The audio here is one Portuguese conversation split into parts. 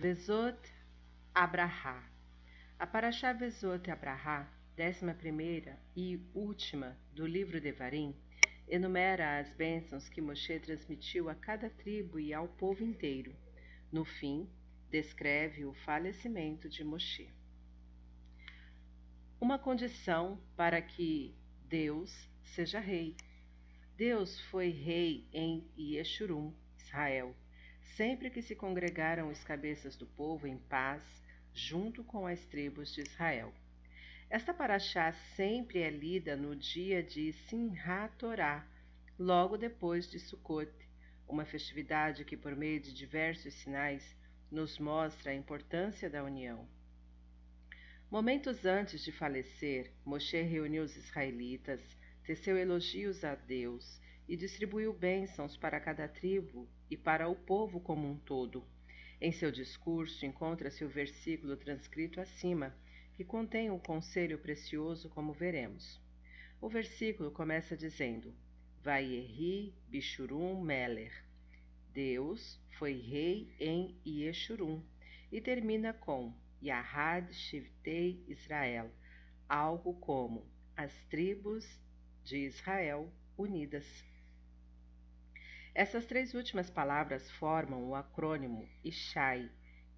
Vezot Abraha. A Parashá Vezot Abraha, décima primeira e última do livro de Varim, enumera as bênçãos que Moshe transmitiu a cada tribo e ao povo inteiro. No fim, descreve o falecimento de Moshe. Uma condição para que Deus seja rei. Deus foi rei em Yeshurum, Israel, sempre que se congregaram os cabeças do povo em paz, junto com as tribos de Israel. Esta paraxá sempre é lida no dia de Simhat Torá, logo depois de Sukkot, uma festividade que, por meio de diversos sinais, nos mostra a importância da união. Momentos antes de falecer, Moshe reuniu os israelitas, teceu elogios a Deus e distribuiu bênçãos para cada tribo e para o povo como um todo. Em seu discurso encontra-se o versículo transcrito acima, que contém um conselho precioso, como veremos. O versículo começa dizendo: Vaierri Bishurum Meler. Deus foi rei em Yeshurum. E termina com Yahad Shivtei Israel, algo como as tribos de Israel unidas. Essas três últimas palavras formam o acrônimo Ishai,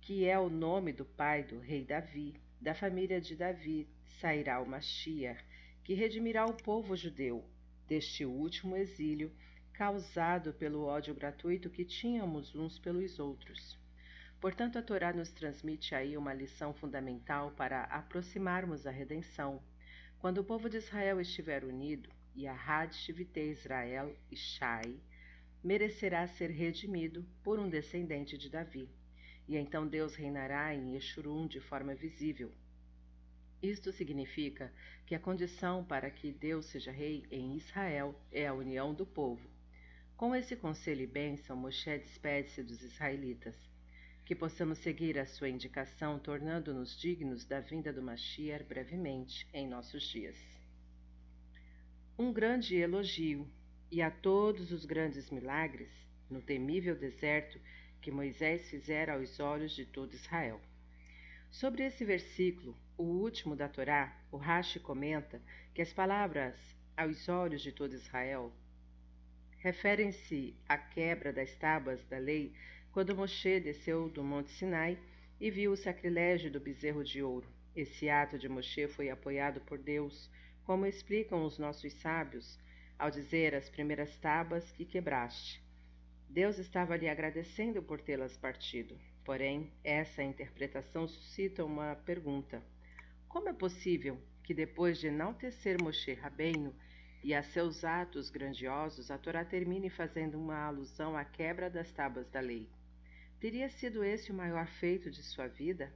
que é o nome do pai do rei Davi, da família de Davi, sairá o Mashiach, que redimirá o povo judeu deste último exílio causado pelo ódio gratuito que tínhamos uns pelos outros. Portanto, a Torá nos transmite aí uma lição fundamental para aproximarmos a redenção. Quando o povo de Israel estiver unido, e a Had Shivite Israel e Shai, merecerá ser redimido por um descendente de Davi. E então Deus reinará em Yeshurun de forma visível. Isto significa que a condição para que Deus seja rei em Israel é a união do povo. Com esse conselho e bênção, Moshe despede-se dos israelitas. Que possamos seguir a sua indicação, tornando-nos dignos da vinda do Mashiach brevemente em nossos dias. Um grande elogio e a todos os grandes milagres no temível deserto que Moisés fizera aos olhos de todo Israel. Sobre esse versículo, o último da Torá, o Rashi comenta que as palavras aos olhos de todo Israel referem-se à quebra das tábuas da lei quando Moshe desceu do Monte Sinai e viu o sacrilégio do bezerro de ouro. Esse ato de Moshe foi apoiado por Deus, como explicam os nossos sábios, ao dizer as primeiras tábuas que quebraste. Deus estava lhe agradecendo por tê-las partido. Porém, essa interpretação suscita uma pergunta: como é possível que depois de enaltecer Moshe Rabbeinu e a seus atos grandiosos, a Torá termine fazendo uma alusão à quebra das tábuas da lei? Teria sido esse o maior feito de sua vida?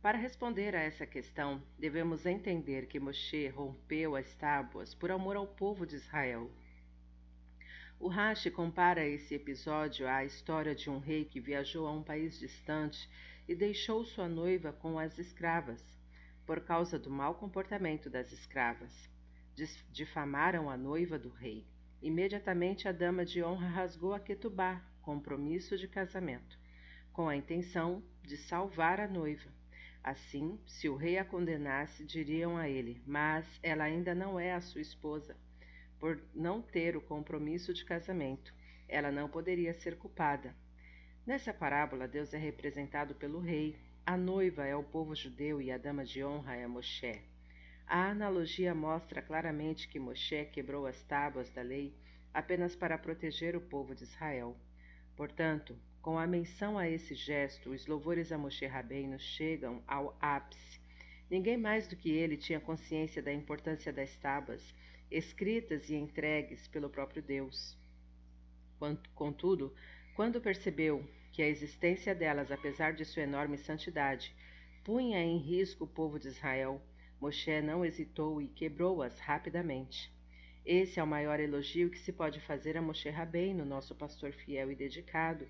Para responder a essa questão, devemos entender que Moshe rompeu as tábuas por amor ao povo de Israel. O Rashi compara esse episódio à história de um rei que viajou a um país distante e deixou sua noiva com as escravas, por causa do mau comportamento das escravas. Difamaram a noiva do rei. Imediatamente a dama de honra rasgou a ketubá, compromisso de casamento, com a intenção de salvar a noiva. Assim, se o rei a condenasse, diriam a ele: Mas ela ainda não é a sua esposa. Por não ter o compromisso de casamento, ela não poderia ser culpada. Nessa parábola, Deus é representado pelo rei, a noiva é o povo judeu e a dama de honra é Moshe. A analogia mostra claramente que Moshe quebrou as tábuas da lei apenas para proteger o povo de Israel. Portanto, com a menção a esse gesto, os louvores a Moshe Rabbeinu chegam ao ápice. Ninguém mais do que ele tinha consciência da importância das tábuas, escritas e entregues pelo próprio Deus. Contudo, quando percebeu que a existência delas, apesar de sua enorme santidade, punha em risco o povo de Israel, Moshe não hesitou e quebrou-as rapidamente. Esse é o maior elogio que se pode fazer a Moshe Rabbeinu, nosso pastor fiel e dedicado,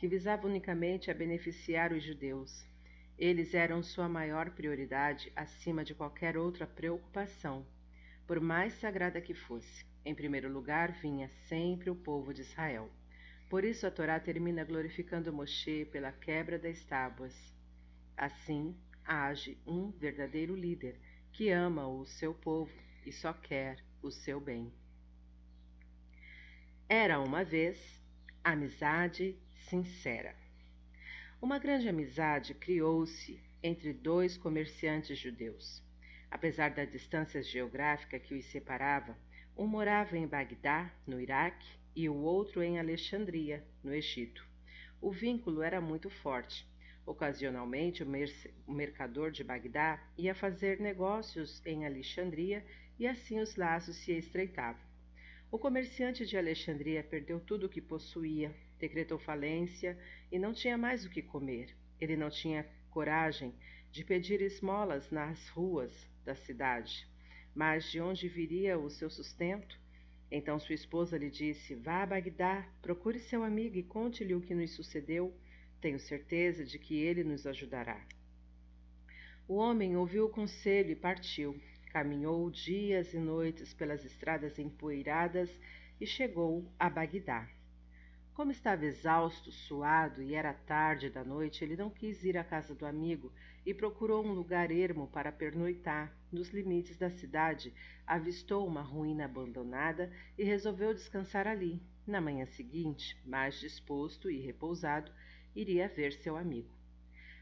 que visava unicamente a beneficiar os judeus. Eles eram sua maior prioridade acima de qualquer outra preocupação, por mais sagrada que fosse. Em primeiro lugar vinha sempre o povo de Israel. Por isso a Torá termina glorificando Moshe pela quebra das tábuas. Assim age um verdadeiro líder que ama o seu povo e só quer o seu bem. Era uma vez amizade sincera. Uma grande amizade criou-se entre dois comerciantes judeus. Apesar da distância geográfica que os separava, um morava em Bagdá, no Iraque, e o outro em Alexandria, no Egito. O vínculo era muito forte. Ocasionalmente, o, o mercador de Bagdá ia fazer negócios em Alexandria e assim os laços se estreitavam. O comerciante de Alexandria perdeu tudo o que possuía, decretou falência e não tinha mais o que comer. Ele não tinha coragem de pedir esmolas nas ruas da cidade. Mas de onde viria o seu sustento? Então sua esposa lhe disse: Vá a Bagdá, procure seu amigo e conte-lhe o que nos sucedeu. Tenho certeza de que ele nos ajudará. O homem ouviu o conselho e partiu. Caminhou dias e noites pelas estradas empoeiradas e chegou a Bagdá. Como estava exausto, suado e era tarde da noite, ele não quis ir à casa do amigo e procurou um lugar ermo para pernoitar. Nos limites da cidade, avistou uma ruína abandonada e resolveu descansar ali. Na manhã seguinte, mais disposto e repousado, iria ver seu amigo.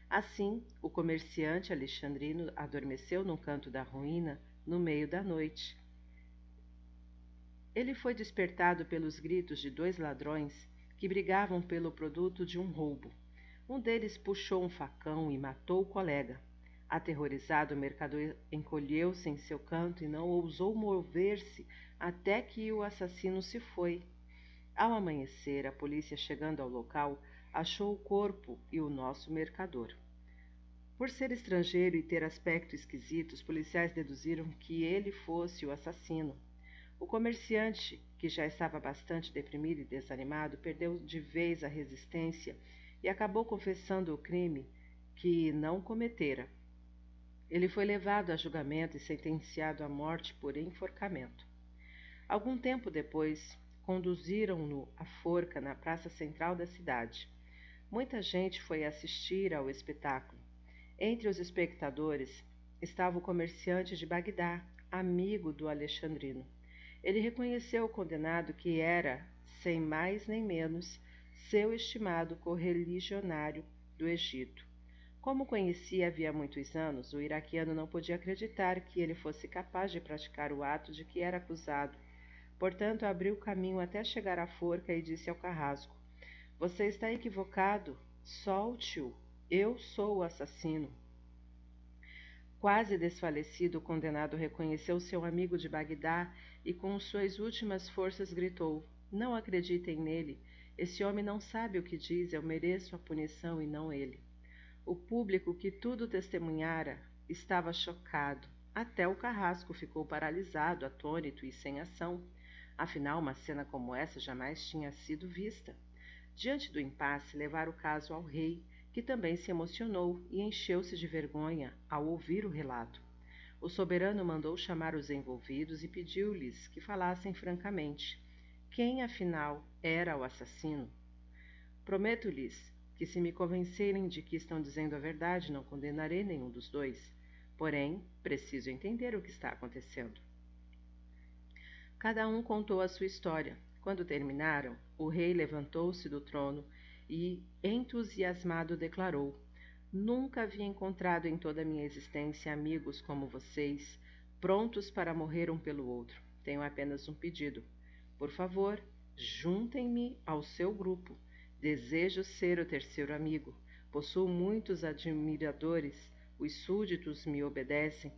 Assim, o comerciante alexandrino adormeceu num canto da ruína no meio da noite. Ele foi despertado pelos gritos de dois ladrões que brigavam pelo produto de um roubo. Um deles puxou um facão e matou o colega. Aterrorizado, o mercador encolheu-se em seu canto e não ousou mover-se até que o assassino se foi. Ao amanhecer, a polícia, chegando ao local, achou o corpo e o nosso mercador. Por ser estrangeiro e ter aspecto esquisito, os policiais deduziram que ele fosse o assassino. O comerciante, que já estava bastante deprimido e desanimado, perdeu de vez a resistência e acabou confessando o crime que não cometera. Ele foi levado a julgamento e sentenciado à morte por enforcamento. Algum tempo depois, conduziram-no à forca na praça central da cidade. Muita gente foi assistir ao espetáculo. Entre os espectadores estava o comerciante de Bagdá, amigo do alexandrino. Ele reconheceu o condenado que era, sem mais nem menos, seu estimado correligionário do Egito. Como conhecia havia muitos anos, o iraquiano não podia acreditar que ele fosse capaz de praticar o ato de que era acusado. Portanto, abriu caminho até chegar à forca e disse ao carrasco: Você está equivocado. Solte-o. Eu sou o assassino. Quase desfalecido, o condenado reconheceu seu amigo de Bagdá e com suas últimas forças gritou: Não acreditem nele. Esse homem não sabe o que diz, eu mereço a punição e não ele. O público que tudo testemunhara estava chocado. Até o carrasco ficou paralisado, atônito e sem ação. Afinal, uma cena como essa jamais tinha sido vista. Diante do impasse, levaram o caso ao rei, que também se emocionou e encheu-se de vergonha ao ouvir o relato. O soberano mandou chamar os envolvidos e pediu-lhes que falassem francamente. Quem, afinal, era o assassino? Prometo-lhes que, se me convencerem de que estão dizendo a verdade, não condenarei nenhum dos dois. Porém, preciso entender o que está acontecendo. Cada um contou a sua história. Quando terminaram, o rei levantou-se do trono e, entusiasmado, declarou: Nunca havia encontrado em toda a minha existência amigos como vocês, prontos para morrer um pelo outro. Tenho apenas um pedido. Por favor, juntem-me ao seu grupo. Desejo ser o terceiro amigo. Possuo muitos admiradores, os súditos me obedecem,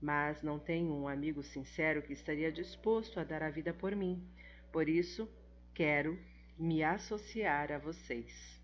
mas não tenho um amigo sincero que estaria disposto a dar a vida por mim. Por isso, quero me associar a vocês.